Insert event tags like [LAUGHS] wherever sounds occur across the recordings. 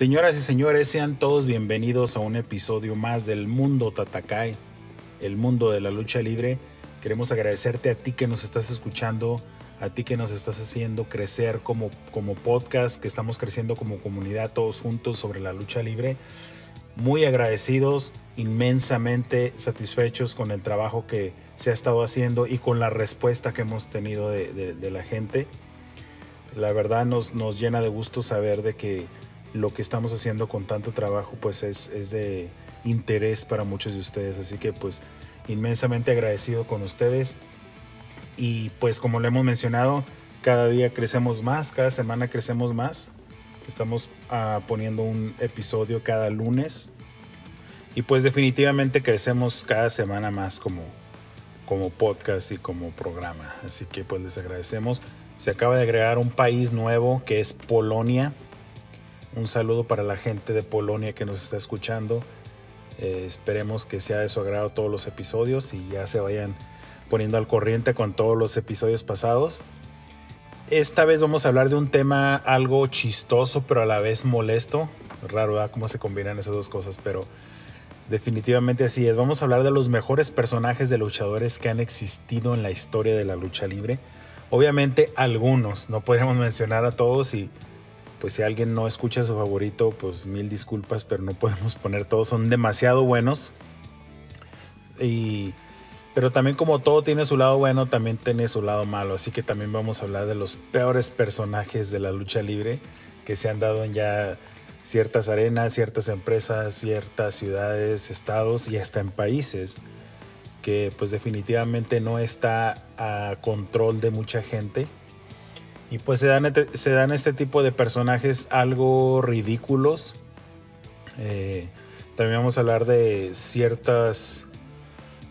Señoras y señores, sean todos bienvenidos a un episodio más del Mundo Tatakai, el mundo de la lucha libre. Queremos agradecerte a ti que nos estás escuchando, a ti que nos estás haciendo crecer como, como podcast, que estamos creciendo como comunidad todos juntos sobre la lucha libre. Muy agradecidos, inmensamente satisfechos con el trabajo que se ha estado haciendo y con la respuesta que hemos tenido de, de- la gente. La verdad nos, nos llena de gusto saber de que lo que estamos haciendo con tanto trabajo pues es, de interés para muchos de ustedes. Así que pues inmensamente agradecido con ustedes. Y pues como lo hemos mencionado, cada día crecemos más, cada semana crecemos más. Estamos ah, poniendo un episodio cada lunes. Y pues definitivamente crecemos cada semana más como, como podcast y como programa. Así que pues les agradecemos. Se acaba de agregar un país nuevo que es Polonia. Un saludo para la gente de Polonia que nos está escuchando. Eh, esperemos que sea de su agrado todos los episodios y ya se vayan poniendo al corriente con todos los episodios pasados. Esta vez vamos a hablar de un tema algo chistoso pero a la vez molesto. Raro, ¿verdad? Cómo se combinan esas dos cosas, pero definitivamente así es. Vamos a hablar de los mejores personajes de luchadores que han existido en la historia de la lucha libre. Obviamente algunos, no podríamos mencionar a todos y pues si alguien no escucha su favorito, pues mil disculpas, pero no podemos poner todos, son demasiado buenos. Y pero también como todo tiene su lado bueno, también tiene su lado malo, así que también vamos a hablar de los peores personajes de la lucha libre que se han dado en ya ciertas arenas, ciertas empresas, ciertas ciudades, estados y hasta en países que pues definitivamente no está a control de mucha gente. Y pues se dan, este- se dan este tipo de personajes algo ridículos. Eh, también vamos a hablar de ciertas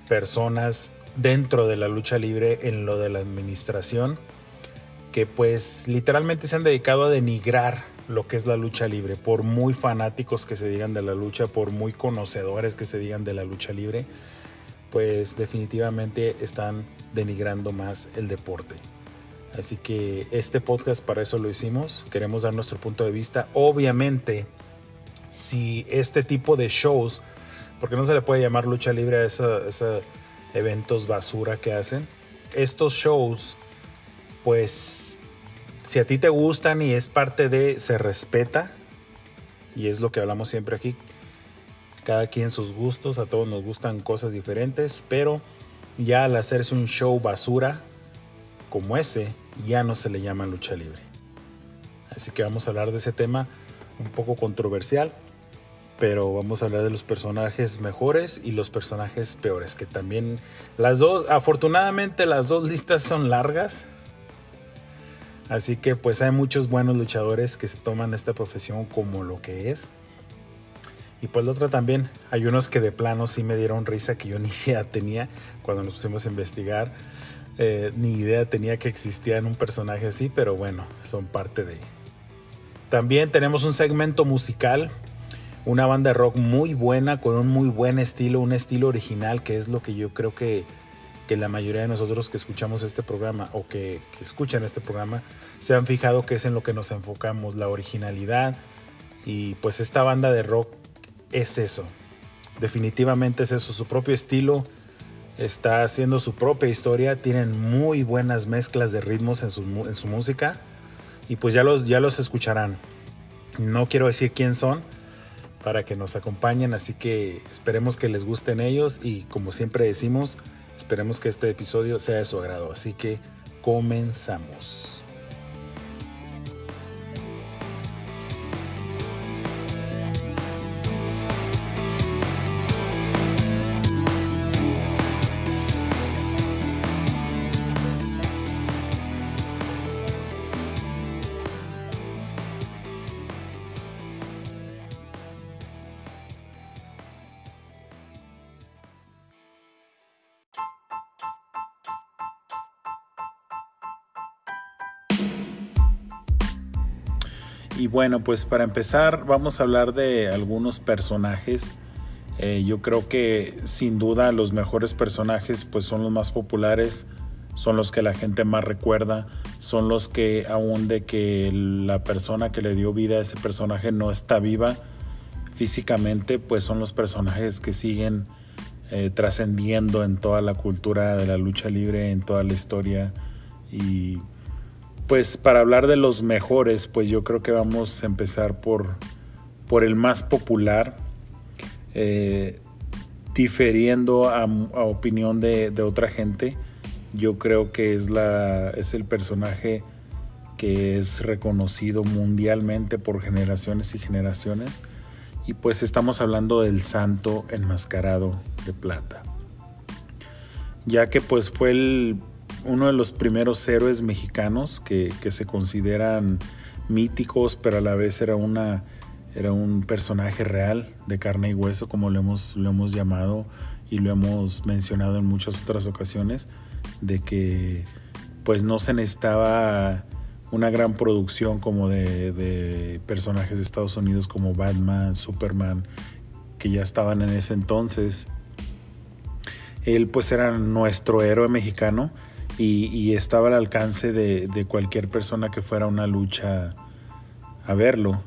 personas dentro de la lucha libre en lo de la administración que pues literalmente se han dedicado a denigrar lo que es la lucha libre, por muy fanáticos que se digan de la lucha, por muy conocedores que se digan de la lucha libre, pues definitivamente están denigrando más el deporte. Así que este podcast para eso lo hicimos. Queremos dar nuestro punto de vista. Obviamente, si este tipo de shows, porque no se le puede llamar lucha libre a esos eventos basura que hacen, estos shows, pues si a ti te gustan y es parte de, se respeta, y es lo que hablamos siempre aquí, cada quien sus gustos, a todos nos gustan cosas diferentes, pero ya al hacerse un show basura como ese, ya no se le llama lucha libre. Así que vamos a hablar de ese tema un poco controversial, pero vamos a hablar de los personajes mejores y los personajes peores, que también las dos, afortunadamente las dos listas son largas. Así que pues hay muchos buenos luchadores que se toman esta profesión como lo que es. Y pues la otra también, hay unos que de plano sí me dieron risa que yo [LAUGHS] ni idea tenía cuando nos pusimos a investigar. Eh, ni idea tenía que existía en un personaje así, pero bueno, son parte de. También tenemos un segmento musical, una banda de rock muy buena, con un muy buen estilo, un estilo original, que es lo que yo creo que, que la mayoría de nosotros que escuchamos este programa o que, que escuchan este programa se han fijado que es en lo que nos enfocamos, la originalidad. Y pues esta banda de rock es eso. Definitivamente es eso, su propio estilo, está haciendo su propia historia, tienen muy buenas mezclas de ritmos en su, música y pues ya los, ya los escucharán. No quiero decir quién son para que nos acompañen, así que esperemos que les gusten ellos y como siempre decimos, esperemos que este episodio sea de su agrado. Así que comenzamos. Bueno, pues para empezar vamos a hablar de algunos personajes. Eh, yo creo que sin duda los mejores personajes pues son los más populares, son los que la gente más recuerda, son los que aún de que la persona que le dio vida a ese personaje no está viva físicamente, pues son los personajes que siguen eh, trascendiendo en toda la cultura de la lucha libre, en toda la historia y pues para hablar de los mejores, pues yo creo que vamos a empezar por, por el más popular, eh, diferiendo a, opinión de, otra gente. Yo creo que es, la, es el personaje que es reconocido mundialmente por generaciones y generaciones. Y pues estamos hablando del santo enmascarado de plata. Ya que pues fue el uno de los primeros héroes mexicanos que, se consideran míticos, pero a la vez era, una, era un personaje real de carne y hueso, como lo hemos, lo hemos llamado y lo hemos mencionado en muchas otras ocasiones, de que pues no se necesitaba una gran producción como de, de personajes de Estados Unidos como Batman, Superman, que ya estaban en ese entonces. Él pues era nuestro héroe mexicano y, estaba al alcance de, cualquier persona que fuera una lucha a verlo.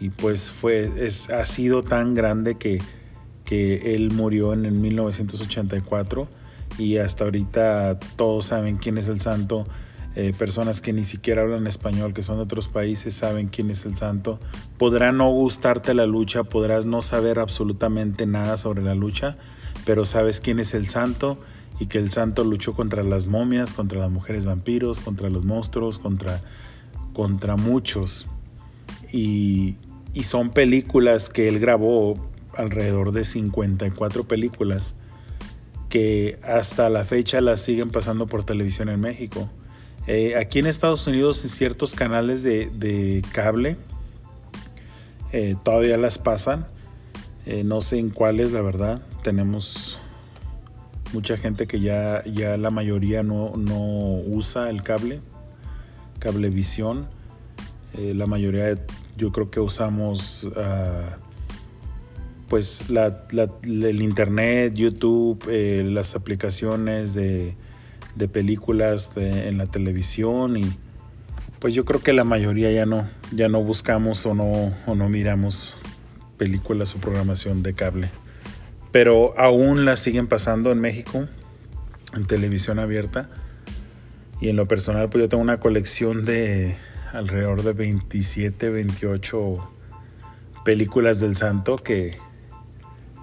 Y pues fue, es, ha sido tan grande que, que él murió en el 1984 y hasta ahorita todos saben quién es el santo. Eh, personas que ni siquiera hablan español, que son de otros países, saben quién es el santo. Podrá no gustarte la lucha, podrás no saber absolutamente nada sobre la lucha, pero sabes quién es el santo y que el santo luchó contra las momias, contra las mujeres vampiros, contra los monstruos, contra, contra muchos. Y, y son películas que él grabó, alrededor de 54 películas, que hasta la fecha las siguen pasando por televisión en México. Eh, aquí en Estados Unidos en ciertos canales de, cable eh, todavía las pasan. Eh, no sé en cuáles, la verdad. Tenemos mucha gente que ya, ya la mayoría no, usa el cable, cablevisión. Eh, la mayoría yo creo que usamos ah, pues el internet, YouTube, eh, las aplicaciones de, películas en la televisión y pues yo creo que la mayoría ya no, ya no buscamos o no, o no miramos películas o programación de cable pero aún las siguen pasando en México, en televisión abierta. Y en lo personal, pues yo tengo una colección de alrededor de 27, 28 películas del santo que,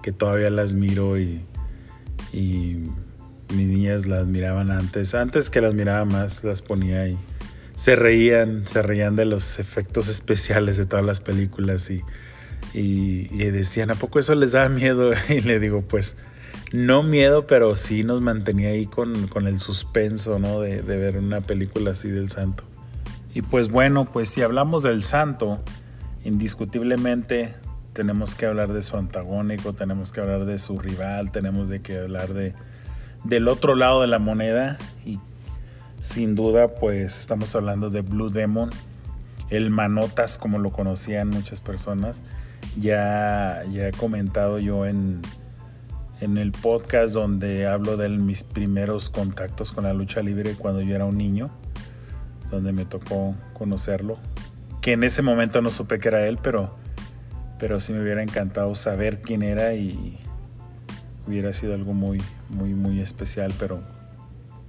que todavía las miro y, y mis niñas las miraban antes. Antes que las miraba más, las ponía y se reían, se reían de los efectos especiales de todas las películas y y, decían, ¿a poco eso les da miedo? [LAUGHS] Y le digo, pues no miedo, pero sí nos mantenía ahí con, el suspenso, ¿no? De, ver una película así del santo. Y pues bueno, pues si hablamos del santo, indiscutiblemente tenemos que hablar de su antagónico, tenemos que hablar de su rival, tenemos de que hablar de, del otro lado de la moneda y sin duda pues estamos hablando de Blue Demon, el manotas como lo conocían muchas personas ya, ya he comentado yo en, en el podcast donde hablo de mis primeros contactos con la lucha libre cuando yo era un niño, donde me tocó conocerlo. Que en ese momento no supe que era él, pero, pero sí me hubiera encantado saber quién era y, hubiera sido algo muy, muy, muy especial, pero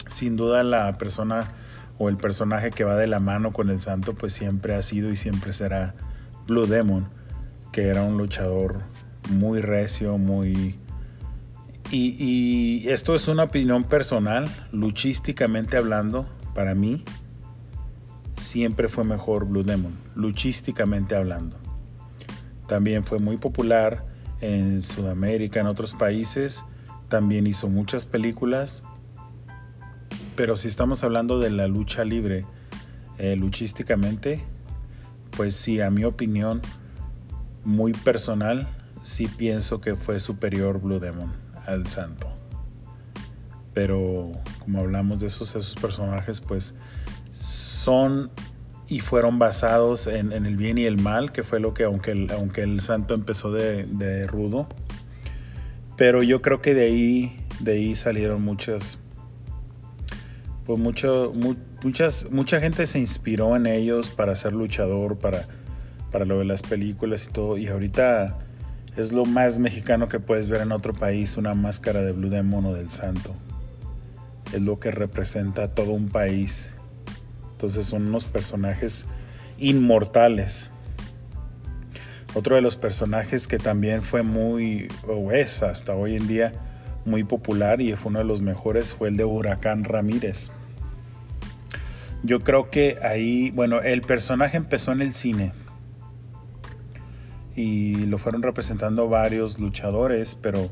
sin duda la persona o el personaje que va de la mano con el santo, pues siempre ha sido y siempre será Blue Demon, que era un luchador muy recio, muy... Y, esto es una opinión personal, luchísticamente hablando, para mí, siempre fue mejor Blue Demon, luchísticamente hablando. También fue muy popular en Sudamérica, en otros países. También hizo muchas películas. Pero si estamos hablando de la lucha libre, eh, luchísticamente, pues sí, a mi opinión, muy personal, sí pienso que fue superior Blue Demon al Santo. Pero como hablamos de esos, personajes, pues son y fueron basados en, el bien y el mal, que fue lo que, aunque el, aunque el santo empezó de, rudo, pero yo creo que de ahí, de ahí salieron muchas, pues mucho, muchas, mucha gente se inspiró en ellos para ser luchador, para, para lo de las películas y todo, y ahorita es lo más mexicano que puedes ver en otro país, una máscara de Blue Demon o del santo. Es lo que representa todo un país entonces son unos personajes inmortales. Otro de los personajes que también fue muy, o es hasta hoy en día, muy popular y fue uno de los mejores fue el de Huracán Ramírez. Yo creo que ahí, bueno, el personaje empezó en el cine y lo fueron representando varios luchadores, pero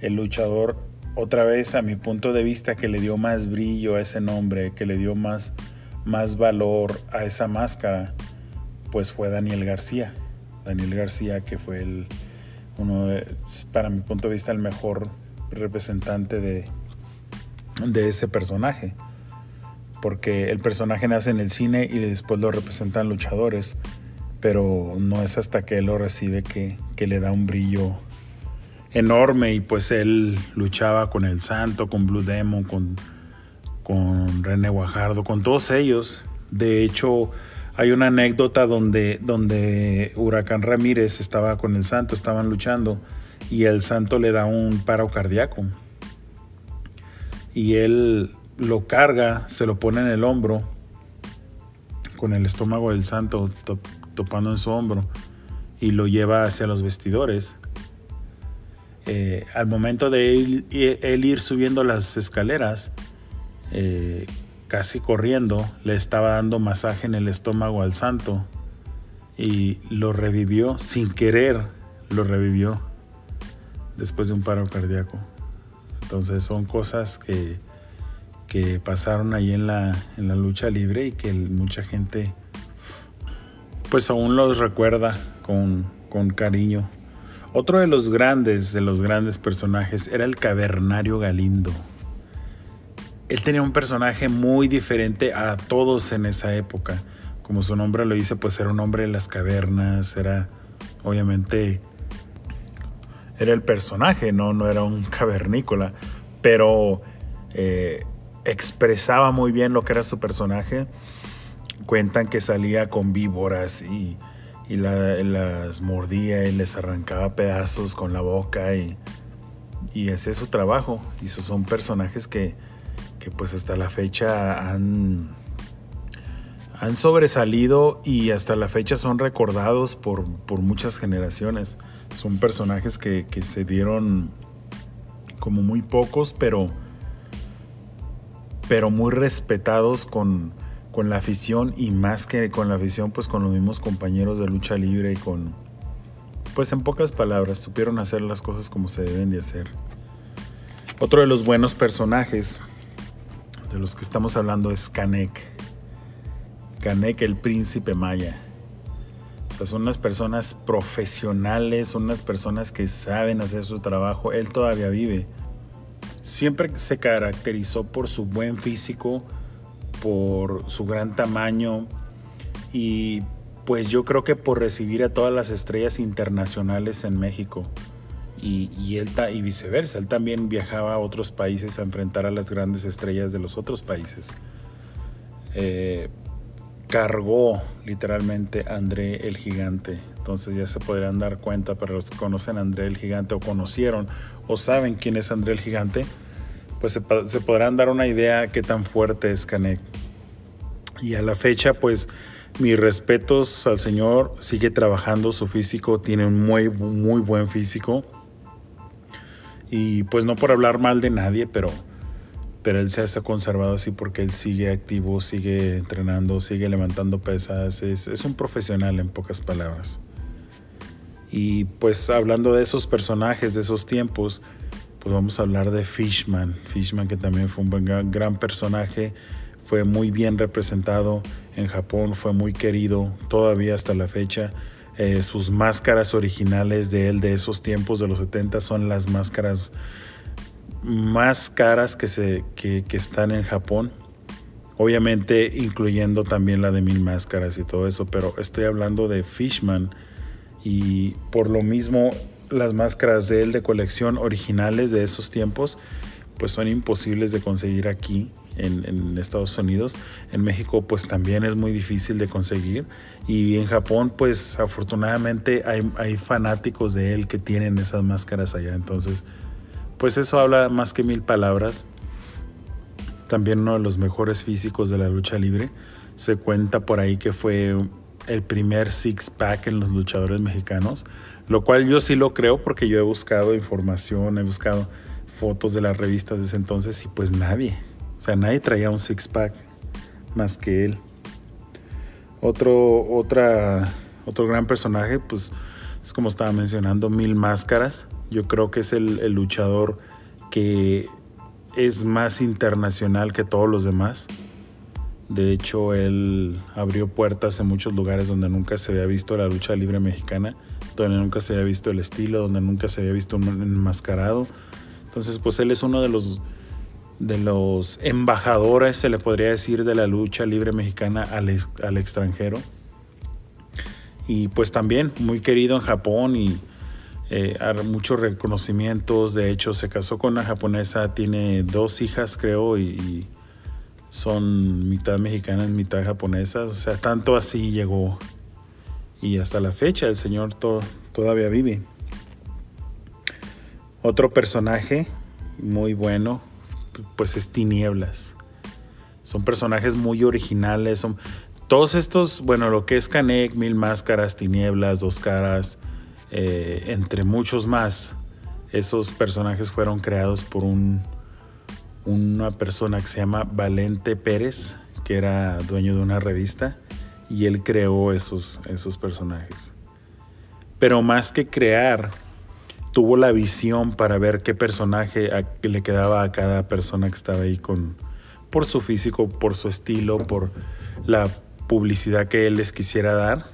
el luchador, otra vez a mi punto de vista, que le dio más brillo a ese nombre, que le dio más, más valor a esa máscara, pues fue Daniel García. Daniel García, que fue el, uno para mi punto de vista, el mejor representante de, de ese personaje. Porque el personaje nace en el cine y después lo representan luchadores, pero no es hasta que él lo recibe que, que le da un brillo enorme y pues él luchaba con el Santo, con Blue Demon, con con René Guajardo, con todos ellos. De hecho, hay una anécdota donde, donde Huracán Ramírez estaba con el santo, estaban luchando y el santo le da un paro cardíaco. Y él lo carga, se lo pone en el hombro, con el estómago del santo topando en su hombro, y lo lleva hacia los vestidores. Eh, al momento de él ir subiendo las escaleras, eh, casi corriendo, le estaba dando masaje en el estómago al santo y lo revivió sin querer, lo revivió después de un paro cardíaco. Entonces son cosas que, que pasaron ahí en la, en la lucha libre y que mucha gente pues aún los recuerda con, con cariño. Otro de los grandes, de los grandes personajes era el cavernario Galindo él tenía un personaje muy diferente a todos en esa época. Como su nombre lo dice, pues era un hombre de las cavernas, era obviamente era el personaje, no, no era un cavernícola, pero eh, expresaba muy bien lo que era su personaje. Cuentan que salía con víboras y, las mordía y les arrancaba pedazos con la boca y, y ese es su trabajo. Y esos son personajes que, que pues hasta la fecha han, han sobresalido y hasta la fecha son recordados por, muchas generaciones. Son personajes que, se dieron como muy pocos, pero, pero muy respetados con, con la afición y más que con la afición, pues con los mismos compañeros de lucha libre y con, pues en pocas palabras, supieron hacer las cosas como se deben de hacer. Otro de los buenos personajes de los que estamos hablando es Canek. Canek, el príncipe maya. O sea, son unas personas profesionales, son unas personas que saben hacer su trabajo. Él todavía vive. Siempre se caracterizó por su buen físico, por su gran tamaño y pues yo creo que por recibir a todas las estrellas internacionales en México y, él y viceversa. Él también viajaba a otros países a enfrentar a las grandes estrellas de los otros países. Eh, cargó literalmente a André el Gigante. Entonces ya se podrían dar cuenta para los que conocen a André el Gigante o conocieron o saben quién es André el Gigante, pues se, podrán dar una idea qué tan fuerte es Canek. Y a la fecha, pues mis respetos al señor, sigue trabajando su físico, tiene un muy, muy buen físico. Y pues no por hablar mal de nadie, pero, pero él se ha conservado así porque él sigue activo, sigue entrenando, sigue levantando pesas, es, es un profesional en pocas palabras. Y pues hablando de esos personajes, de esos tiempos, pues vamos a hablar de Fishman. Fishman que también fue un gran, personaje, fue muy bien representado en Japón, fue muy querido todavía hasta la fecha. Eh, sus máscaras originales de él de esos tiempos de los 70 son las máscaras más caras que, se, que están en Japón. Obviamente incluyendo también la de Mil Máscaras y todo eso, pero estoy hablando de Fishman y por lo mismo las máscaras de él de colección originales de esos tiempos pues son imposibles de conseguir aquí en, Estados Unidos. En México pues también es muy difícil de conseguir. Y en Japón pues afortunadamente hay, fanáticos de él que tienen esas máscaras allá. Entonces pues eso habla más que mil palabras. También uno de los mejores físicos de la lucha libre. Se cuenta por ahí que fue el primer six pack en los luchadores mexicanos. Lo cual yo sí lo creo porque yo he buscado información, he buscado fotos de las revistas de ese entonces y pues nadie, o sea, nadie traía un six-pack más que él. Otro, otra, otro gran personaje, pues es como estaba mencionando, Mil Máscaras. Yo creo que es el, el luchador que es más internacional que todos los demás. De hecho, él abrió puertas en muchos lugares donde nunca se había visto la lucha libre mexicana, donde nunca se había visto el estilo, donde nunca se había visto un enmascarado. Entonces, pues él es uno de los de los embajadores, se le podría decir, de la lucha libre mexicana al, al extranjero. Y pues también muy querido en Japón y eh, muchos reconocimientos. De hecho, se casó con una japonesa, tiene dos hijas, creo, y, son mitad mexicanas, mitad japonesas. O sea, tanto así llegó. Y hasta la fecha el señor todavía vive. Otro personaje muy bueno, pues es Tinieblas. Son personajes muy originales, son todos estos, bueno, lo que es Canek, Mil Máscaras, Tinieblas, Dos Caras, eh, entre muchos más, esos personajes fueron creados por un, una persona que se llama Valente Pérez, que era dueño de una revista, y él creó esos, esos personajes. Pero más que crear, tuvo la visión para ver qué personaje le quedaba a cada persona que estaba ahí con por su físico, por su estilo, por la publicidad que él les quisiera dar.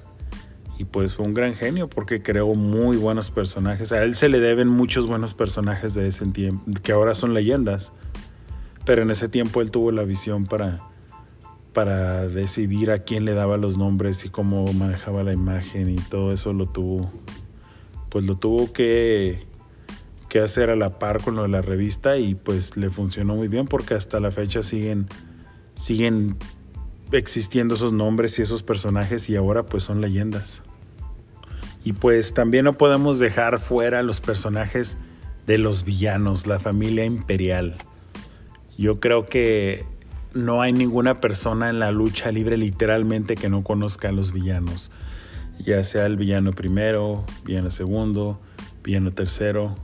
Y pues fue un gran genio porque creó muy buenos personajes. A él se le deben muchos buenos personajes de ese tiempo, que ahora son leyendas. Pero en ese tiempo él tuvo la visión para, para decidir a quién le daba los nombres y cómo manejaba la imagen y todo eso lo tuvo pues lo tuvo que, que hacer a la par con lo de la revista y pues le funcionó muy bien porque hasta la fecha siguen, siguen existiendo esos nombres y esos personajes y ahora pues son leyendas. Y pues también no podemos dejar fuera los personajes de los villanos, la familia imperial. Yo creo que no hay ninguna persona en la lucha libre literalmente que no conozca a los villanos ya sea el villano primero, villano segundo, villano tercero,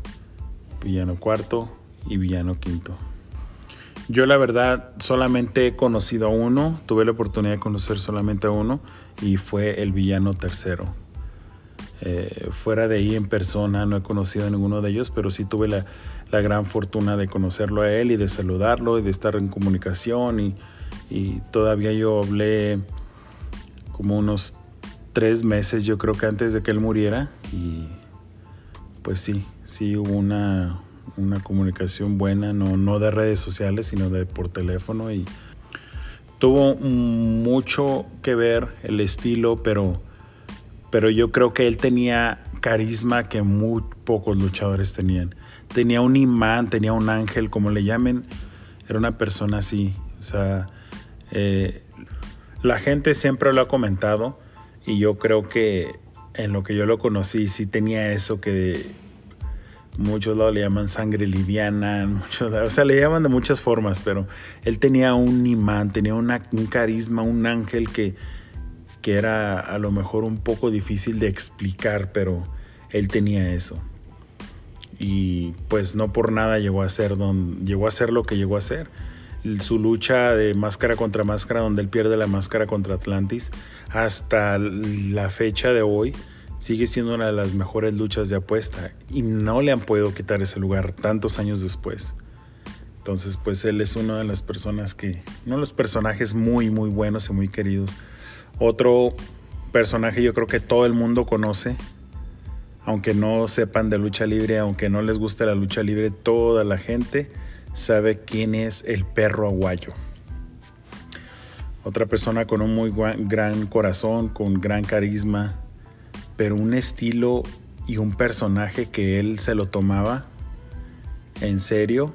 villano cuarto y villano quinto. Yo la verdad solamente he conocido a uno, tuve la oportunidad de conocer solamente a uno y fue el villano tercero. Eh, fuera de ahí en persona no he conocido a ninguno de ellos, pero sí tuve la, la, gran fortuna de conocerlo a él y de saludarlo y de estar en comunicación y, y todavía yo hablé como unos tres meses, yo creo que antes de que él muriera. Y pues sí, sí hubo una, una comunicación buena, no, no de redes sociales, sino de por teléfono. Y tuvo mucho que ver el estilo, pero, pero yo creo que él tenía carisma que muy pocos luchadores tenían. Tenía un imán, tenía un ángel, como le llamen. Era una persona así. O sea, eh, La gente siempre lo ha comentado y yo creo que en lo que yo lo conocí sí tenía eso que muchos lo le llaman sangre liviana, [LAUGHS] o sea, le llaman de muchas formas, pero él tenía un imán, tenía un carisma, un ángel que, que era a lo mejor un poco difícil de explicar, pero él tenía eso. Y pues no por nada llegó a ser, don, llegó a ser lo que llegó a ser. Su lucha de máscara contra máscara, donde él pierde la máscara contra Atlantis, hasta la fecha de hoy, sigue siendo una de las mejores luchas de apuesta y no le han podido quitar ese lugar tantos años después. Entonces, pues él es una de las personas que, uno de los personajes muy, muy buenos y muy queridos. Otro personaje yo creo que todo el mundo conoce, aunque no sepan de lucha libre, aunque no les guste la lucha libre, toda la gente sabe quién es el perro aguayo. Otra persona con un muy gran corazón, con gran carisma, pero un estilo y un personaje que él se lo tomaba en serio,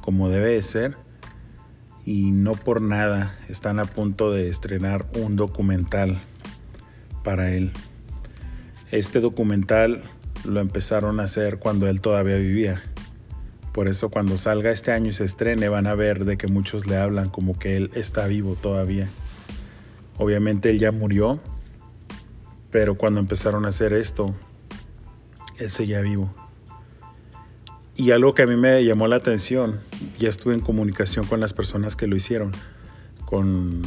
como debe de ser, y no por nada están a punto de estrenar un documental para él. Este documental lo empezaron a hacer cuando él todavía vivía. Por eso cuando salga este año y se estrene van a ver de que muchos le hablan como que él está vivo todavía. Obviamente él ya murió, pero cuando empezaron a hacer esto, él seguía vivo. Y algo que a mí me llamó la atención, ya estuve en comunicación con las personas que lo hicieron, con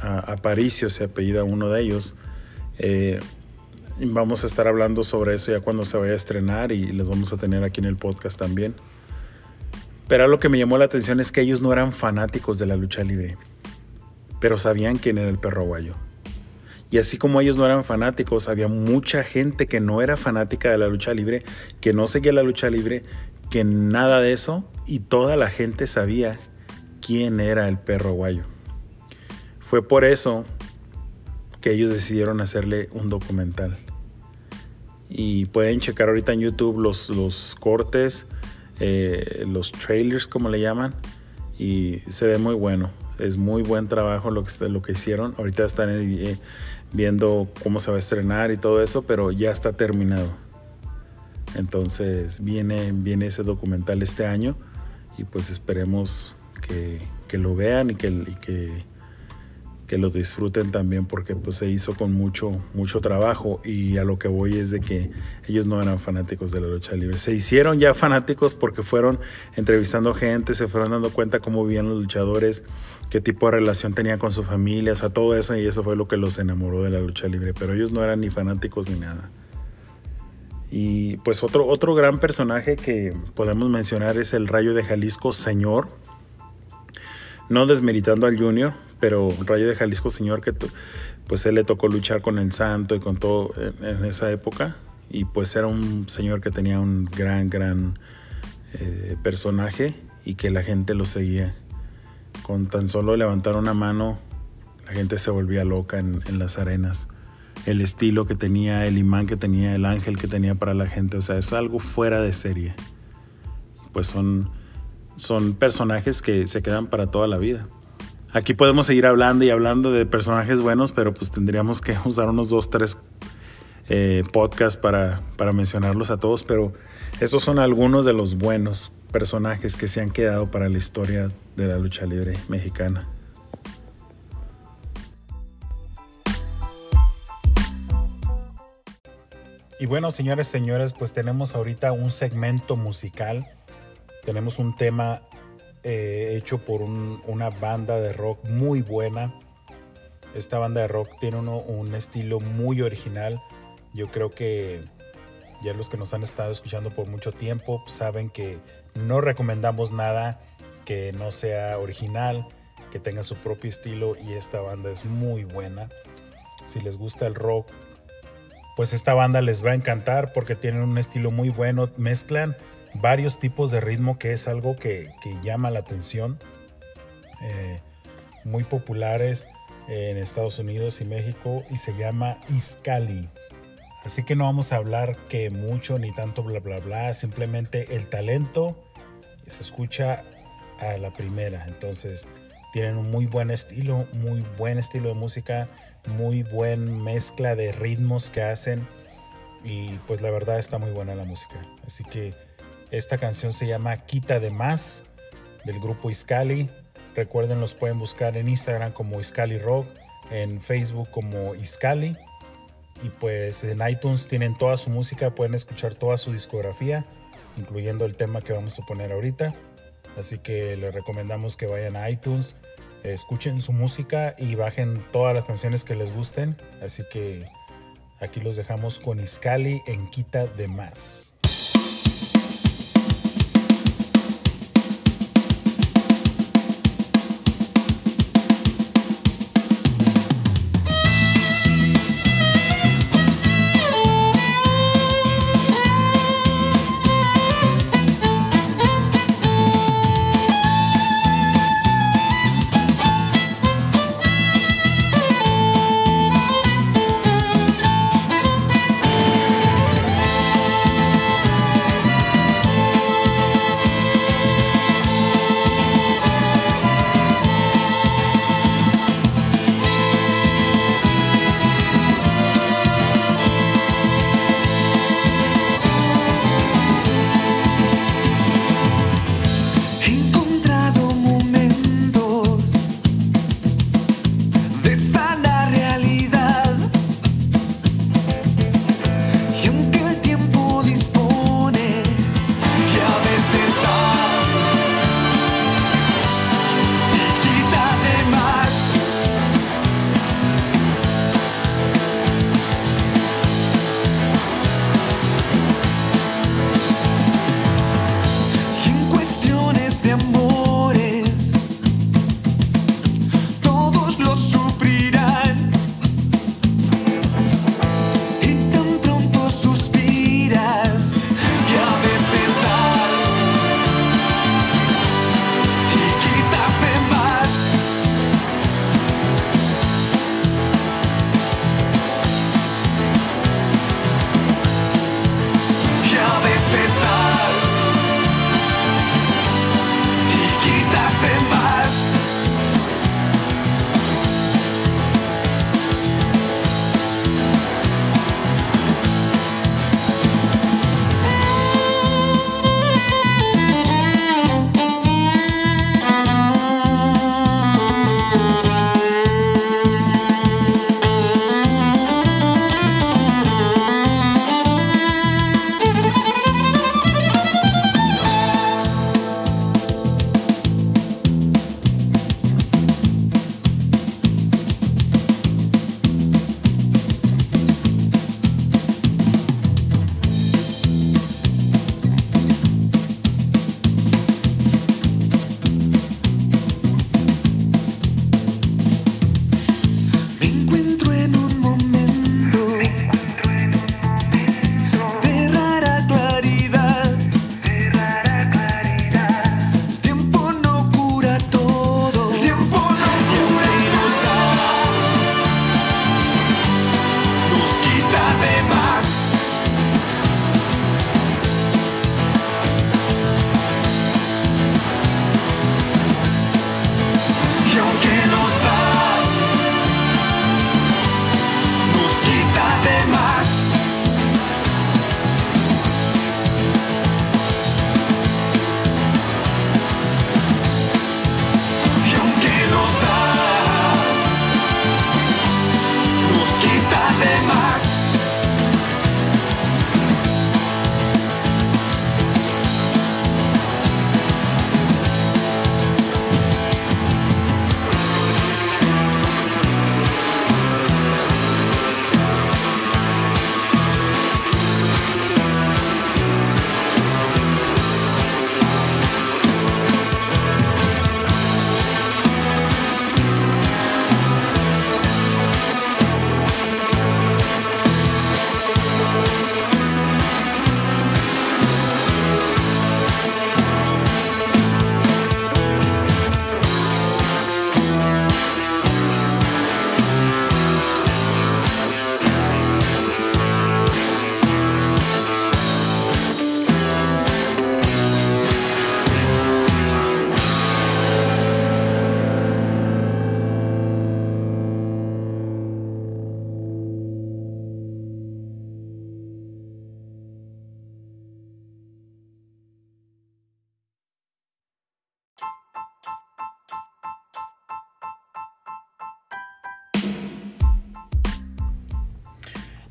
Aparicio, se apellida uno de ellos. Eh, vamos a estar hablando sobre eso ya cuando se vaya a estrenar y les vamos a tener aquí en el podcast también. Pero lo que me llamó la atención es que ellos no eran fanáticos de la lucha libre, pero sabían quién era el perro aguayo. Y así como ellos no eran fanáticos, había mucha gente que no era fanática de la lucha libre, que no seguía la lucha libre, que nada de eso, y toda la gente sabía quién era el perro guayo. Fue por eso que ellos decidieron hacerle un documental. Y pueden checar ahorita en YouTube los, los cortes, eh, los trailers como le llaman, y se ve muy bueno. Es muy buen trabajo lo que, lo que hicieron. Ahorita están eh, viendo cómo se va a estrenar y todo eso, pero ya está terminado. Entonces viene, viene ese documental este año y pues esperemos que, que lo vean y que, y que que lo disfruten también porque pues se hizo con mucho mucho trabajo y a lo que voy es de que ellos no eran fanáticos de la lucha libre. Se hicieron ya fanáticos porque fueron entrevistando gente, se fueron dando cuenta cómo vivían los luchadores, qué tipo de relación tenían con su familia, o todo eso y eso fue lo que los enamoró de la lucha libre, pero ellos no eran ni fanáticos ni nada. Y pues otro, otro gran personaje que podemos mencionar es el Rayo de Jalisco Señor. No desmeritando al Junior, pero Rayo de Jalisco Señor, que pues él le tocó luchar con el santo y con todo en, esa época. Y pues era un señor que tenía un gran, gran eh, personaje y que la gente lo seguía. Con tan solo levantar una mano, la gente se volvía loca en, en las arenas. El estilo que tenía, el imán que tenía, el ángel que tenía para la gente, o sea, es algo fuera de serie. Pues son, son personajes que se quedan para toda la vida. Aquí podemos seguir hablando y hablando de personajes buenos, pero pues tendríamos que [LAUGHS] usar unos dos, tres eh, podcasts para, para mencionarlos a todos. Pero esos son algunos de los buenos personajes que se han quedado para la historia de la lucha libre mexicana. Y bueno, señores, señores, pues tenemos ahorita un segmento musical. Tenemos un tema eh, hecho por una banda de rock muy buena. Esta banda de rock tiene un estilo muy original. Yo creo que ya los que nos han estado escuchando por mucho tiempo saben que no recomendamos nada que no sea original, que tenga su propio estilo y esta banda es muy buena. Si les gusta el rock, pues esta banda les va a encantar porque tienen un estilo muy bueno, mezclan varios tipos de ritmo, que es algo que, llama la atención. Eh, muy populares en Estados Unidos y México y se llama Iskali. Así que no vamos a hablar que mucho ni tanto bla bla bla, simplemente el talento se escucha a la primera. Entonces, Tienen un muy buen estilo, muy buen estilo de música, muy buen mezcla de ritmos que hacen. Y pues la verdad está muy buena la música. Así que esta canción se llama Quita de Más del grupo Iscali. Recuerden, los pueden buscar en Instagram como Iscali Rock, en Facebook como Iscali. Y pues en iTunes tienen toda su música, pueden escuchar toda su discografía, incluyendo el tema que vamos a poner ahorita. Así que les recomendamos que vayan a iTunes, escuchen su música y bajen todas las canciones que les gusten. Así que aquí los dejamos con Iscali en Quita de Más.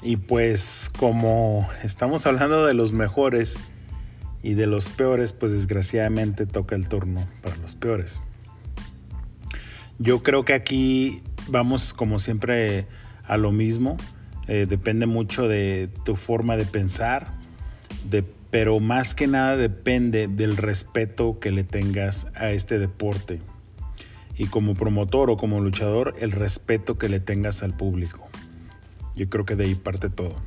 Y pues como estamos hablando de los mejores y de los peores, pues desgraciadamente toca el turno para los peores. Yo creo que aquí vamos como siempre a lo mismo. Eh, depende mucho de tu forma de pensar, de, pero más que nada depende del respeto que le tengas a este deporte. Y como promotor o como luchador, el respeto que le tengas al público. Yo creo que de ahí parte todo.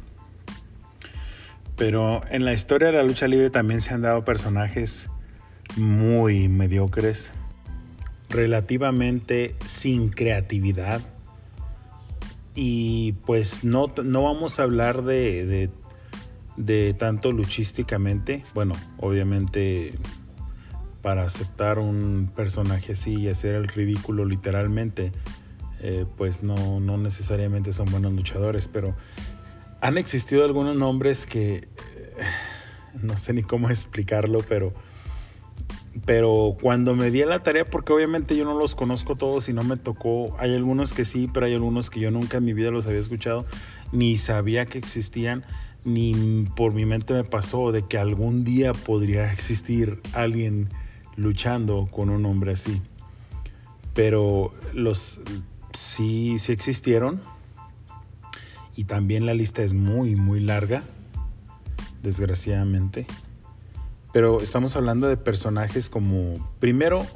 Pero en la historia de la lucha libre también se han dado personajes muy mediocres, relativamente sin creatividad, y pues no, no vamos a hablar de, de, tanto luchísticamente. Bueno, obviamente para aceptar un personaje así y hacer el ridículo literalmente, eh, pues no, no necesariamente son buenos luchadores, pero han existido algunos nombres que eh, no sé ni cómo explicarlo, pero pero cuando me di la tarea, porque obviamente yo no los conozco todos y no me tocó, hay algunos que sí, pero hay algunos que yo nunca en mi vida los había escuchado, ni sabía que existían, ni por mi mente me pasó de que algún día podría existir alguien luchando con un hombre así. Pero los sí, sí existieron. Y también la lista es muy, muy larga, desgraciadamente. Pero estamos hablando de personajes como, primero,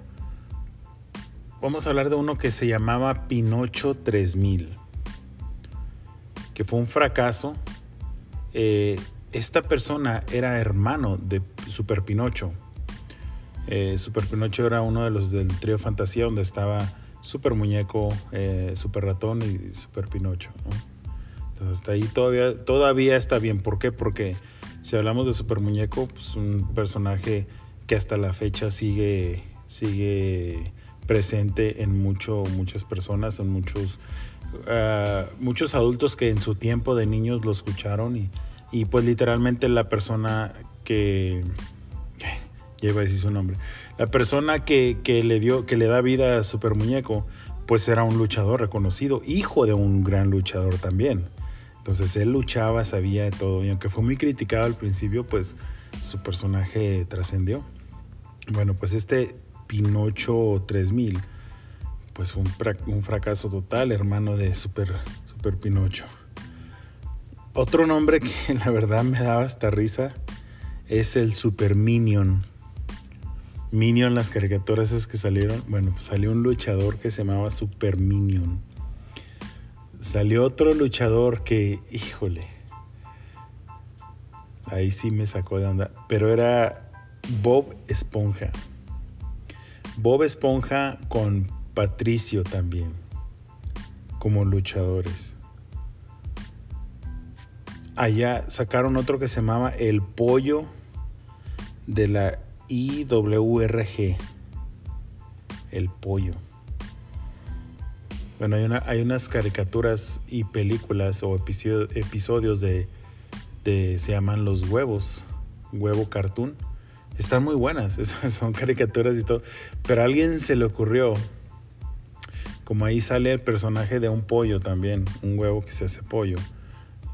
vamos a hablar de uno que se llamaba Pinocho 3000, que fue un fracaso. Eh, esta persona era hermano de Super Pinocho. Eh, Super Pinocho era uno de los del trío Fantasía donde estaba Super Muñeco, eh, Super Ratón y Super Pinocho. Entonces hasta ahí todavía, todavía está bien. ¿Por qué? Porque si hablamos de Super Muñeco, pues un personaje que hasta la fecha sigue, sigue presente en mucho, muchas personas, en muchos, ah, muchos adultos que en su tiempo de niños lo escucharon y, pues literalmente la persona que ya iba a decir su nombre. La persona que, que, le dio, que le da vida a Super Muñeco, pues era un luchador reconocido, hijo de un gran luchador también. Entonces él luchaba, sabía de todo. Y aunque fue muy criticado al principio, pues su personaje trascendió. Bueno, pues este Pinocho 3000, pues fue un, fracaso total, hermano de Super, Super Pinocho. Otro nombre que [LAUGHS] la verdad me daba hasta risa es el Super Minion. Minion, las caricaturas esas que salieron. Bueno, pues salió un luchador que se llamaba Super Minion Salió otro luchador que, híjole, ahí sí me sacó de onda, pero era Bob Esponja. Bob Esponja con Patricio también, como luchadores. Allá sacaron otro que se llamaba El Pollo de la IWRG. El Pollo. Bueno, hay, hay unas caricaturas y películas o episodios de, se llaman Los Huevos, Huevo Cartoon. Están muy buenas, [LAUGHS] son caricaturas y todo. Pero a alguien se le ocurrió, como ahí sale el personaje de un pollo también, un huevo que se hace pollo,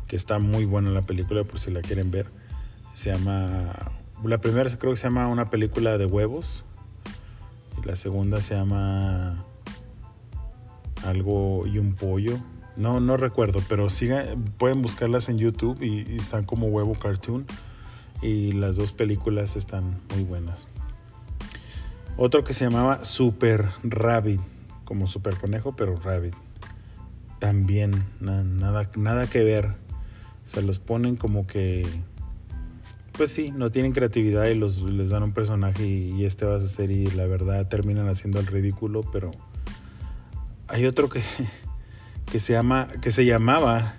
que está muy buena la película por si la quieren ver. Se llama, la primera creo que se llama una película de huevos y la segunda se llama algo y un pollo. No, no recuerdo, pero siga, pueden buscarlas en YouTube y, están como huevo cartoon. Y las dos películas están muy buenas. Otro que se llamaba Super Rabbit, como Super Conejo, pero Rabbit. También, nada, nada que ver. Se los ponen como que pues sí, no tienen creatividad y los, les dan un personaje y, este va a ser y la verdad terminan haciendo el ridículo, pero hay otro que, [LAUGHS] que, se, llama, que se llamaba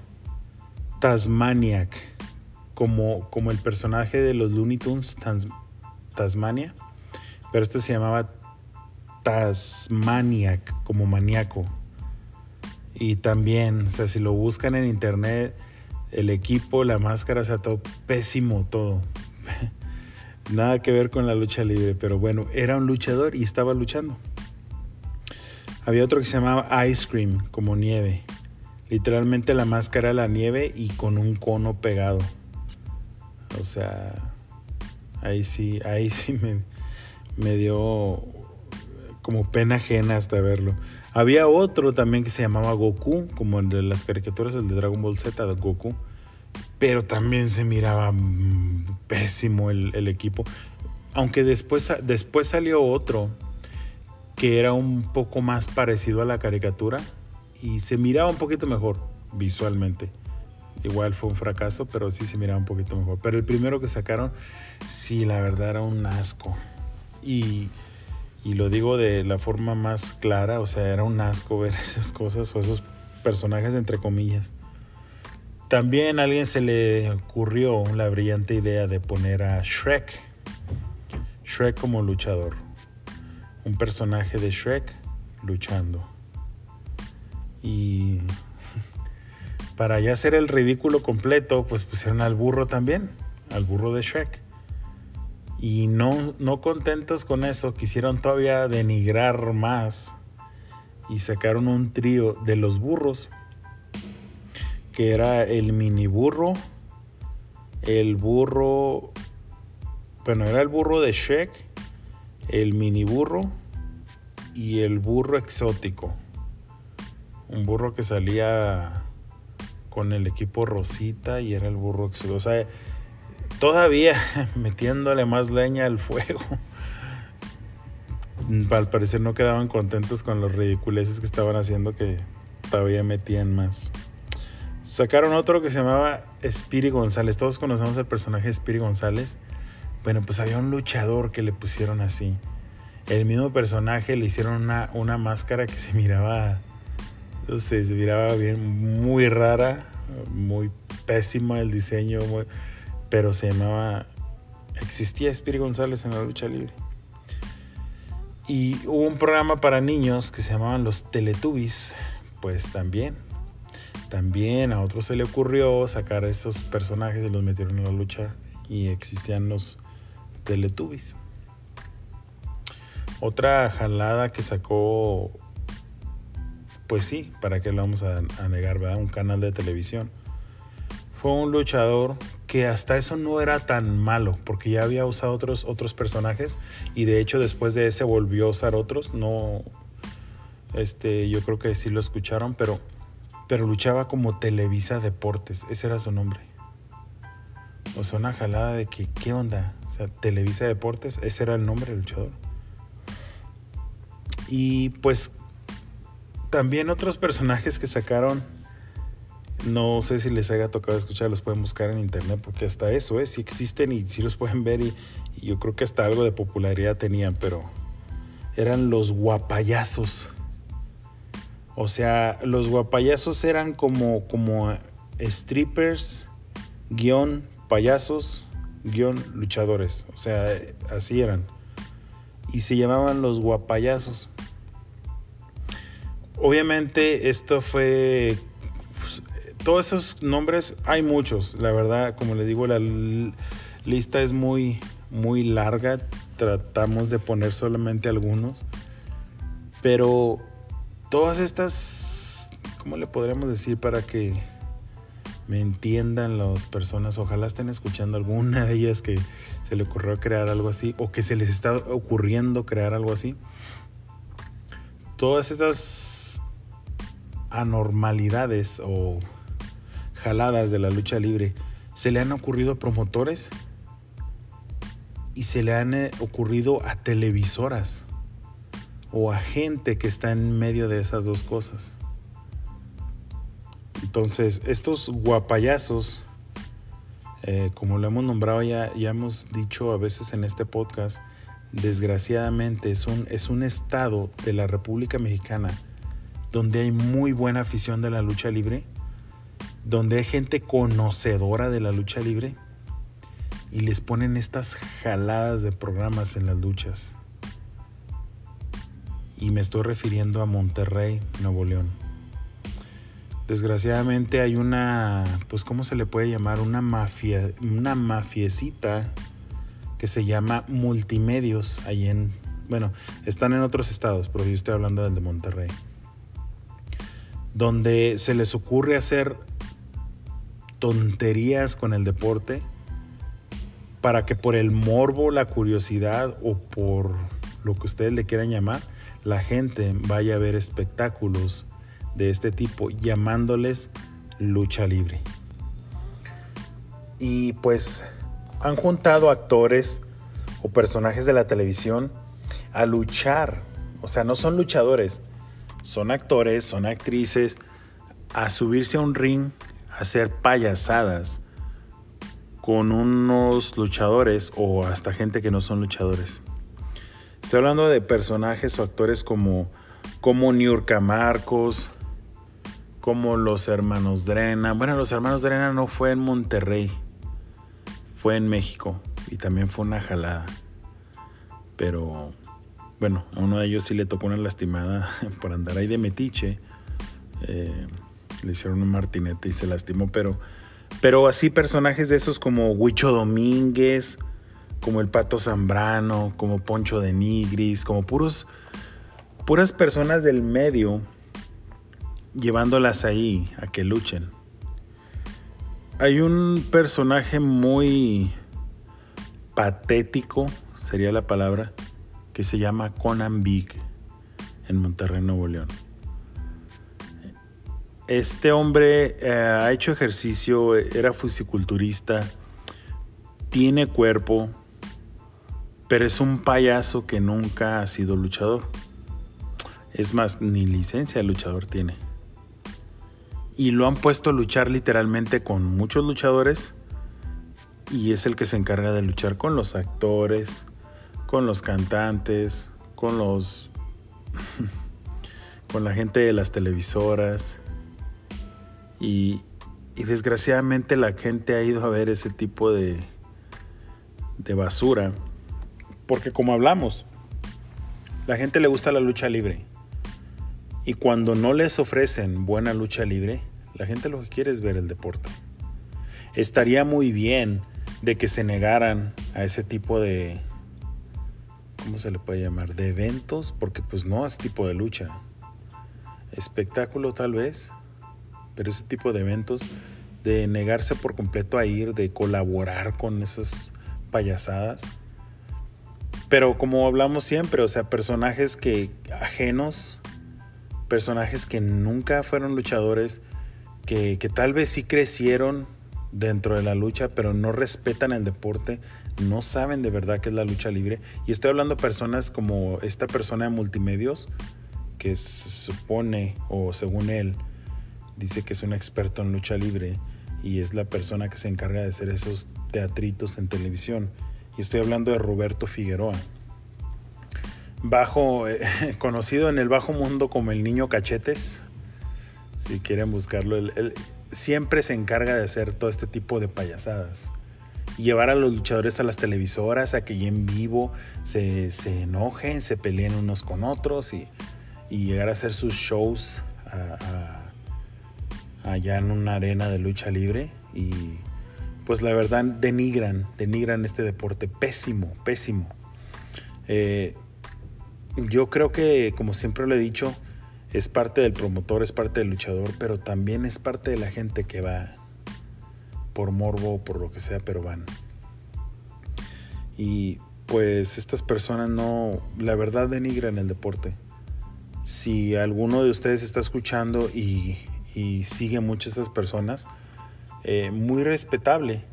Tasmaniac, como, como el personaje de los Looney Tunes Tasmania, pero este se llamaba Tasmaniac, como maníaco. Y también, o sea, si lo buscan en internet, el equipo, la máscara, o sea, todo pésimo, todo. [LAUGHS] Nada que ver con la lucha libre, pero bueno, era un luchador y estaba luchando. Había otro que se llamaba Ice Cream, como nieve. Literalmente la máscara la nieve y con un cono pegado. O sea, ahí sí, ahí sí me, me dio como pena ajena hasta verlo. Había otro también que se llamaba Goku, como el de las caricaturas, el de Dragon Ball Z, de Goku. Pero también se miraba mm, pésimo el, el equipo. Aunque después, después salió otro que era un poco más parecido a la caricatura y se miraba un poquito mejor visualmente. Igual fue un fracaso, pero sí se miraba un poquito mejor. Pero el primero que sacaron, sí, la verdad era un asco. Y, y lo digo de la forma más clara, o sea, era un asco ver [LAUGHS] esas cosas o esos personajes entre comillas. También a alguien se le ocurrió la brillante idea de poner a Shrek. Shrek como luchador. Un personaje de Shrek luchando. Y [LAUGHS] para ya hacer el ridículo completo, pues pusieron al burro también, al burro de Shrek. Y no, no contentos con eso, quisieron todavía denigrar más y sacaron un trío de los burros, que era el mini burro, el burro, bueno, era el burro de Shrek, el mini burro y el burro exótico. Un burro que salía con el equipo Rosita y era el burro exótico. O sea, todavía [LAUGHS] metiéndole más leña al fuego. [LAUGHS] Al parecer no quedaban contentos con los ridiculeces que estaban haciendo que todavía metían más. Sacaron otro que se llamaba Spiri González. Todos conocemos el personaje Spiri González. Bueno, pues había un luchador que le pusieron así. El mismo personaje le hicieron una, una máscara que se miraba, no sé, se miraba bien, muy rara, muy pésima el diseño, pero se llamaba, existía Espiri González en la lucha libre. Y hubo un programa para niños que se llamaban los Teletubbies, pues también. También a otros se le ocurrió sacar esos personajes y los metieron en la lucha y existían los Teletubbies. Otra jalada que sacó, pues sí, para qué lo vamos a, a negar, ¿verdad? Un canal de televisión. Fue un luchador que hasta eso no era tan malo, porque ya había usado otros, otros personajes y de hecho después de ese volvió a usar otros. No, este, yo creo que sí lo escucharon, pero, pero luchaba como Televisa Deportes, ese era su nombre. O sea, una jalada de que, ¿qué onda? O sea, Televisa Deportes, ese era el nombre del luchador. Y pues también otros personajes que sacaron, no sé si les haya tocado escuchar, los pueden buscar en internet, porque hasta eso, ¿eh? si existen y si los pueden ver, y, yo creo que hasta algo de popularidad tenían, pero eran los guapayazos. O sea, los guapayazos eran como, como strippers, guion, payasos, guion, luchadores. O sea, así eran. Y se llamaban los guapayazos. Obviamente esto fue... Todos esos nombres, hay muchos. La verdad, como les digo, la lista es muy, muy larga. Tratamos de poner solamente algunos. Pero todas estas, ¿cómo le podríamos decir para que me entiendan las personas? Ojalá estén escuchando alguna de ellas que se le ocurrió crear algo así o que se les está ocurriendo crear algo así. Todas estas anormalidades o jaladas de la lucha libre se le han ocurrido a promotores y se le han ocurrido a televisoras o a gente que está en medio de esas dos cosas. Entonces, estos guapayazos, eh, como lo hemos nombrado ya, ya hemos dicho a veces en este podcast, desgraciadamente es un, es un estado de la República Mexicana donde hay muy buena afición de la lucha libre, donde hay gente conocedora de la lucha libre y les ponen estas jaladas de programas en las luchas y me estoy refiriendo a Monterrey, Nuevo León. Desgraciadamente hay una, pues ¿cómo se le puede llamar? Una mafia, una mafiecita que se llama Multimedios, ahí en, bueno, están en otros estados, pero yo estoy hablando del de Monterrey. donde se les ocurre hacer tonterías con el deporte para que por el morbo, la curiosidad o por lo que ustedes le quieran llamar, la gente vaya a ver espectáculos de este tipo llamándoles lucha libre. Y pues han juntado actores o personajes de la televisión a luchar. O sea, no son luchadores, son actores, son actrices, a subirse a un ring, hacer payasadas con unos luchadores o hasta gente que no son luchadores. Estoy hablando de personajes o actores como, como Niurka Marcos, como los hermanos Drena. Bueno, los hermanos Drena no fue en Monterrey, fue en México y también fue una jalada. Pero bueno, a uno de ellos sí le tocó una lastimada [LAUGHS] por andar ahí de metiche. Eh, le hicieron un martinete y se lastimó, pero, pero así personajes de esos como Huicho Domínguez, como el Pato Zambrano, como Poncho de Nigris, como puros, puras personas del medio llevándolas ahí a que luchen. Hay un personaje muy patético, sería la palabra, que se llama Conan Big en Monterrey, Nuevo León. Este hombre eh, ha hecho ejercicio, era fisiculturista, tiene cuerpo, pero es un payaso que nunca ha sido luchador. Es más, ni licencia de luchador tiene. Y lo han puesto a luchar literalmente con muchos luchadores. Y es el que se encarga de luchar con los actores, con los cantantes, con los [LAUGHS] con la gente de las televisoras y, desgraciadamente la gente ha ido a ver ese tipo de, de basura porque como hablamos la gente le gusta la lucha libre y cuando no les ofrecen buena lucha libre la gente lo que quiere es ver el deporte estaría muy bien de que se negaran a ese tipo de, ¿cómo se le puede llamar? De eventos, porque pues no es tipo de lucha. Espectáculo tal vez, pero ese tipo de eventos, de negarse por completo a ir, de colaborar con esas payasadas. Pero como hablamos siempre, o sea, personajes que ajenos, personajes que nunca fueron luchadores, que, que tal vez sí crecieron dentro de la lucha, pero no respetan el deporte, no saben de verdad qué es la lucha libre. Y estoy hablando de personas como esta persona de multimedios, que se supone, o según él, dice que es un experto en lucha libre y es la persona que se encarga de hacer esos teatritos en televisión. Y estoy hablando de Roberto Figueroa. Bajo, eh, [LAUGHS] conocido en el bajo mundo como el niño cachetes, si quieren buscarlo, él siempre se encarga de hacer todo este tipo de payasadas llevar a los luchadores a las televisoras a que en vivo se, enojen, se peleen unos con otros y, llegar a hacer sus shows allá en una arena de lucha libre y pues la verdad denigran, denigran este deporte pésimo, pésimo. Eh, yo creo que como siempre lo he dicho, es parte del promotor, es parte del luchador, pero también es parte de la gente que va por morbo o por lo que sea, pero van. Y pues estas personas no, la verdad denigran el deporte. Si alguno de ustedes está escuchando y, sigue muchas estas personas, eh, muy respetable.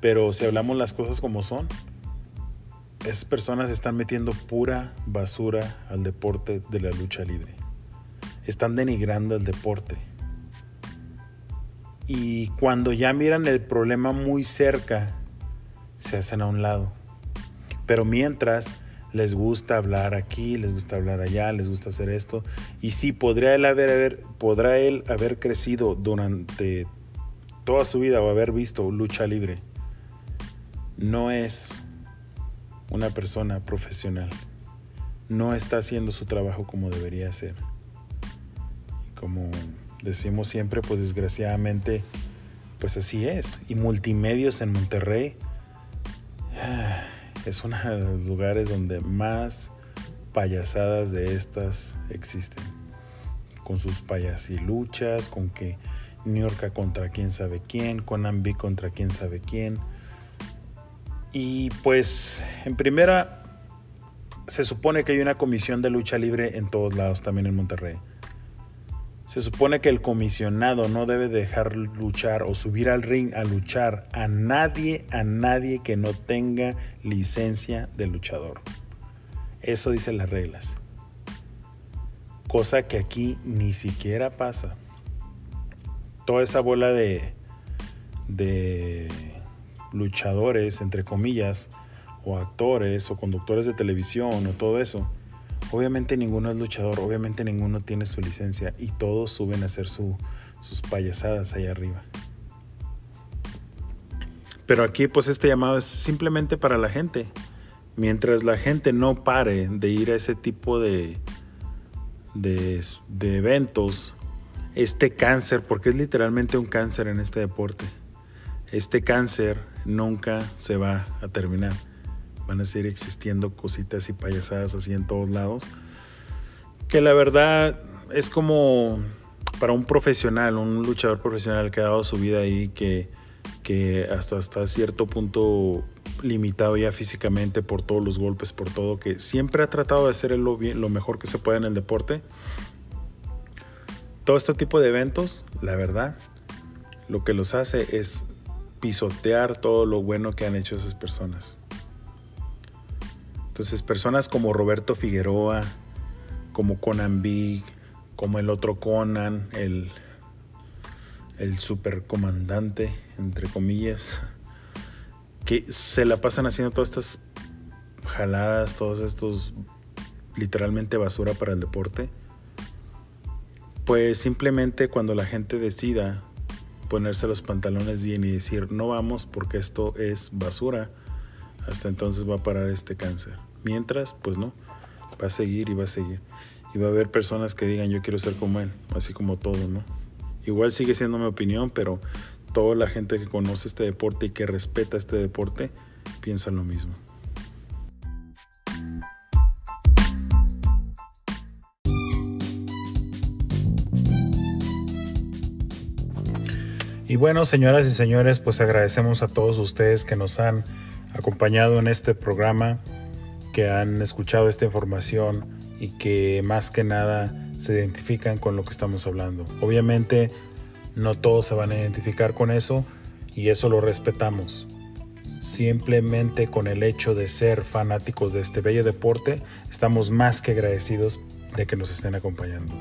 Pero si hablamos las cosas como son, esas personas están metiendo pura basura al deporte de la lucha libre. Están denigrando el deporte y cuando ya miran el problema muy cerca, se hacen a un lado. Pero mientras les gusta hablar aquí, les gusta hablar allá, les gusta hacer esto. Y sí, podría él haber, podrá él haber crecido durante toda su vida o haber visto lucha libre. No es una persona profesional. No está haciendo su trabajo como debería hacer. Como decimos siempre, pues desgraciadamente, pues así es. Y multimedios en Monterrey es uno de los lugares donde más payasadas de estas existen. con sus payasiluchas, con que York contra quién sabe quién, con Ambi contra quién sabe quién. Y pues en primera se supone que hay una comisión de lucha libre en todos lados, también en Monterrey. Se supone que el comisionado no debe dejar luchar o subir al ring a luchar a nadie, a nadie que no tenga licencia de luchador. Eso dicen las reglas. Cosa que aquí ni siquiera pasa. Toda esa bola de, de luchadores, entre comillas, o actores o conductores de televisión o todo eso Obviamente ninguno es luchador, obviamente ninguno tiene su licencia y todos suben a hacer sus payasadas ahí arriba. Pero aquí pues este llamado es simplemente para la gente. Mientras la gente no pare de ir a ese tipo de, de eventos, este cáncer, porque es literalmente un cáncer en este deporte, este cáncer nunca se va a terminar van a seguir existiendo cositas y payasadas así en todos lados. Que la verdad es como para un profesional, un luchador profesional que ha dado su vida ahí, que, que hasta, hasta cierto punto limitado ya físicamente por todos los golpes, por todo, que siempre ha tratado de hacer lo, bien, lo mejor que se puede en el deporte. Todo este tipo de eventos, la verdad, lo que los hace es pisotear todo lo bueno que han hecho esas personas. Entonces, personas como Roberto Figueroa, como Conan Big, como el otro Conan, el, el supercomandante, entre comillas, que se la pasan haciendo todas estas jaladas, todos estos literalmente basura para el deporte. Pues simplemente cuando la gente decida ponerse los pantalones bien y decir no vamos porque esto es basura, hasta entonces va a parar este cáncer. Mientras, pues no, va a seguir y va a seguir. Y va a haber personas que digan yo quiero ser como él, así como todo, ¿no? Igual sigue siendo mi opinión, pero toda la gente que conoce este deporte y que respeta este deporte piensa lo mismo. Y bueno, señoras y señores, pues agradecemos a todos ustedes que nos han acompañado en este programa que han escuchado esta información y que más que nada se identifican con lo que estamos hablando. Obviamente no todos se van a identificar con eso y eso lo respetamos. Simplemente con el hecho de ser fanáticos de este bello deporte, estamos más que agradecidos de que nos estén acompañando.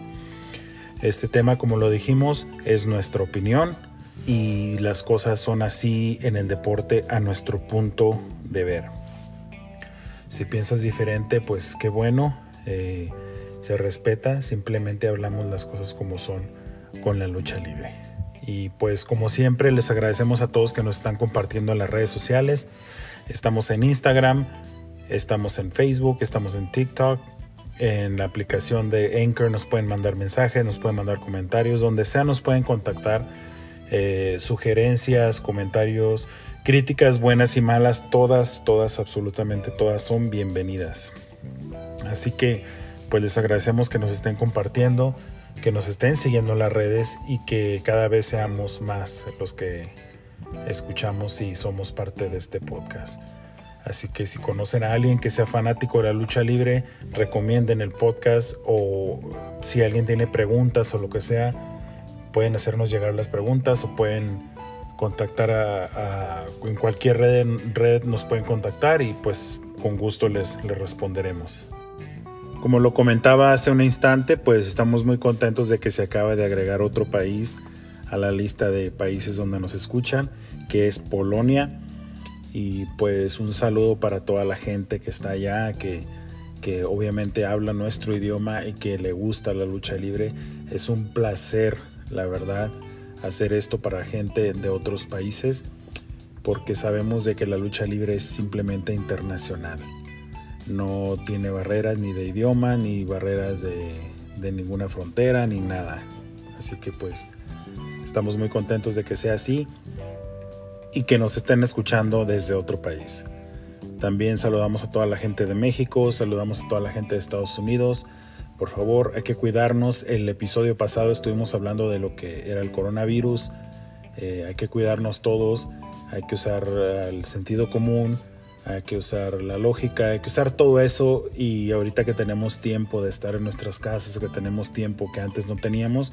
Este tema, como lo dijimos, es nuestra opinión y las cosas son así en el deporte a nuestro punto de ver. Si piensas diferente, pues qué bueno, eh, se respeta, simplemente hablamos las cosas como son con la lucha libre. Y pues como siempre les agradecemos a todos que nos están compartiendo en las redes sociales. Estamos en Instagram, estamos en Facebook, estamos en TikTok, en la aplicación de Anchor nos pueden mandar mensajes, nos pueden mandar comentarios, donde sea nos pueden contactar, eh, sugerencias, comentarios, Críticas buenas y malas, todas, todas, absolutamente todas son bienvenidas. Así que pues les agradecemos que nos estén compartiendo, que nos estén siguiendo en las redes y que cada vez seamos más los que escuchamos y somos parte de este podcast. Así que si conocen a alguien que sea fanático de la lucha libre, recomienden el podcast o si alguien tiene preguntas o lo que sea, pueden hacernos llegar las preguntas o pueden contactar a, en cualquier red, red nos pueden contactar y pues con gusto les, les responderemos. Como lo comentaba hace un instante, pues estamos muy contentos de que se acaba de agregar otro país a la lista de países donde nos escuchan, que es Polonia. Y pues un saludo para toda la gente que está allá, que, que obviamente habla nuestro idioma y que le gusta la lucha libre. Es un placer, la verdad, hacer esto para gente de otros países porque sabemos de que la lucha libre es simplemente internacional. No tiene barreras ni de idioma, ni barreras de, de ninguna frontera, ni nada. Así que pues estamos muy contentos de que sea así y que nos estén escuchando desde otro país. También saludamos a toda la gente de México, saludamos a toda la gente de Estados Unidos, Por favor, hay que cuidarnos. El episodio pasado estuvimos hablando de lo que era el coronavirus. Eh, hay que cuidarnos todos. Hay que usar el sentido común. Hay que usar la lógica. Hay que usar todo eso. Y ahorita que tenemos tiempo de estar en nuestras casas, que tenemos tiempo que antes no teníamos,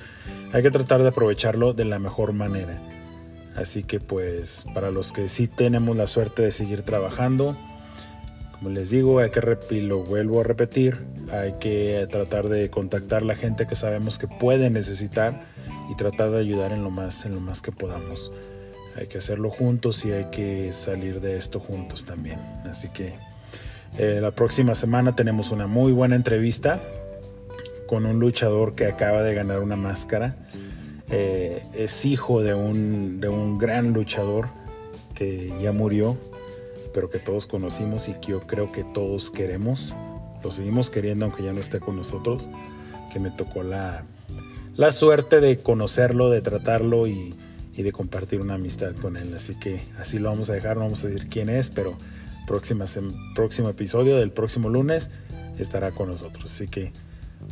hay que tratar de aprovecharlo de la mejor manera. Así que pues para los que sí tenemos la suerte de seguir trabajando, como les digo, hay que, y lo vuelvo a repetir, hay que tratar de contactar la gente que sabemos que puede necesitar y tratar de ayudar en lo más, en lo más que podamos. Hay que hacerlo juntos y hay que salir de esto juntos también. Así que eh, la próxima semana tenemos una muy buena entrevista con un luchador que acaba de ganar una máscara. Eh, es hijo de un, de un gran luchador que ya murió, pero que todos conocimos y que yo creo que todos queremos. Lo seguimos queriendo aunque ya no esté con nosotros. Que me tocó la, la suerte de conocerlo, de tratarlo y, y, de compartir una amistad con él. Así que así lo vamos a dejar, no vamos a decir quién es, pero próxima, próximo episodio del próximo lunes estará con nosotros. Así que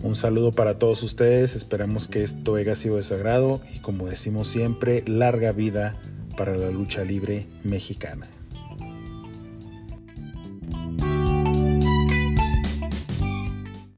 un saludo para todos ustedes, esperamos que esto haya sido de su agrado y como decimos siempre, larga vida para la lucha libre mexicana.